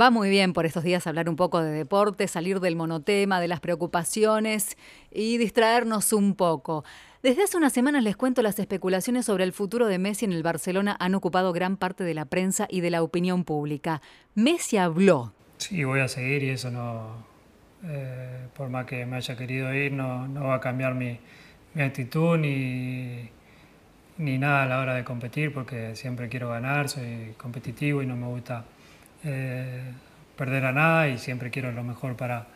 Va muy bien por estos días hablar un poco de deporte, salir del monotema, de las preocupaciones y distraernos un poco. Desde hace unas semanas les cuento las especulaciones sobre el futuro de Messi en el Barcelona han ocupado gran parte de la prensa y de la opinión pública. Messi habló. Sí, voy a seguir y eso no, eh, por más que me haya querido ir, no, no va a cambiar mi, mi actitud ni, ni nada a la hora de competir porque siempre quiero ganar, soy competitivo y no me gusta eh, perder a nada y siempre quiero lo mejor para,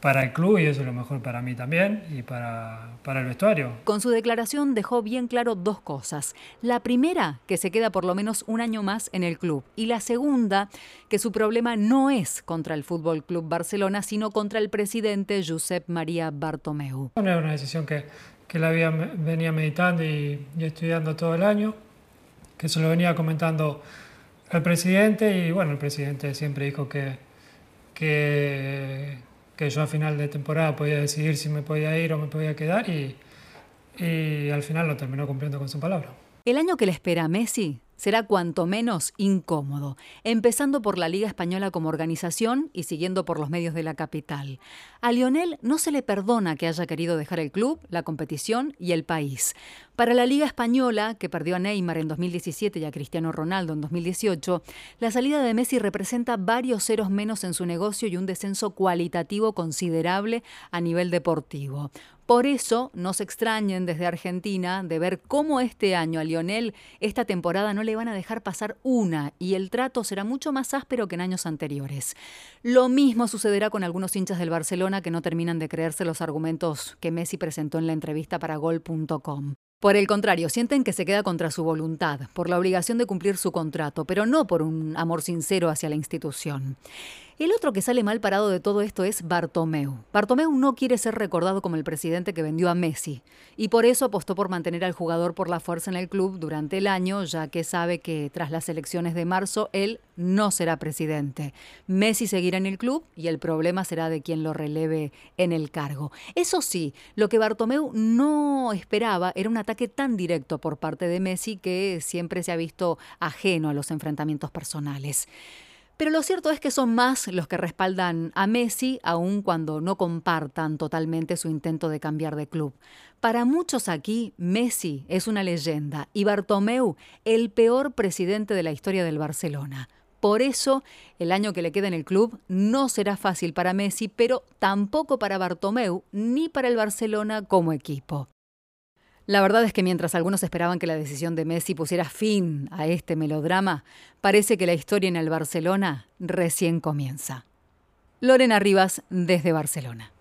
para el club y eso es lo mejor para mí también y para, para, el vestuario. Con su declaración dejó bien claro dos cosas. La primera, que se queda por lo menos un año más en el club. Y la segunda, que su problema no es contra el Fútbol Club Barcelona, sino contra el presidente Josep María Bartomeu. No es una decisión que, que la había, venía meditando y, y estudiando todo el año, que se lo venía comentando el presidente y bueno, el presidente siempre dijo que, que, que, yo a final de temporada podía decidir si me podía ir o me podía quedar y, y al final lo terminó cumpliendo con su palabra. El año que le espera a Messi será cuanto menos incómodo, empezando por la Liga Española como organización y siguiendo por los medios de la capital. A Lionel no se le perdona que haya querido dejar el club, la competición y el país. Para la Liga Española, que perdió a Neymar en 2017 y a Cristiano Ronaldo en 2018, la salida de Messi representa varios ceros menos en su negocio y un descenso cualitativo considerable a nivel deportivo. Por eso no se extrañen desde Argentina de ver cómo este año a Lionel esta temporada no le van a dejar pasar una y el trato será mucho más áspero que en años anteriores. Lo mismo sucederá con algunos hinchas del Barcelona que no terminan de creerse los argumentos que Messi presentó en la entrevista para gol.com. Por el contrario, sienten que se queda contra su voluntad, por la obligación de cumplir su contrato, pero no por un amor sincero hacia la institución. El otro que sale mal parado de todo esto es Bartomeu. Bartomeu no quiere ser recordado como el presidente que vendió a Messi y por eso apostó por mantener al jugador por la fuerza en el club durante el año, ya que sabe que tras las elecciones de marzo él no será presidente. Messi seguirá en el club y el problema será de quien lo releve en el cargo. Eso sí, lo que Bartomeu no esperaba era un ataque tan directo por parte de Messi que siempre se ha visto ajeno a los enfrentamientos personales. Pero lo cierto es que son más los que respaldan a Messi, aun cuando no compartan totalmente su intento de cambiar de club. Para muchos aquí, Messi es una leyenda y Bartomeu el peor presidente de la historia del Barcelona. Por eso, el año que le queda en el club no será fácil para Messi, pero tampoco para Bartomeu ni para el Barcelona como equipo. La verdad es que mientras algunos esperaban que la decisión de Messi pusiera fin a este melodrama, parece que la historia en el Barcelona recién comienza. Lorena Rivas desde Barcelona.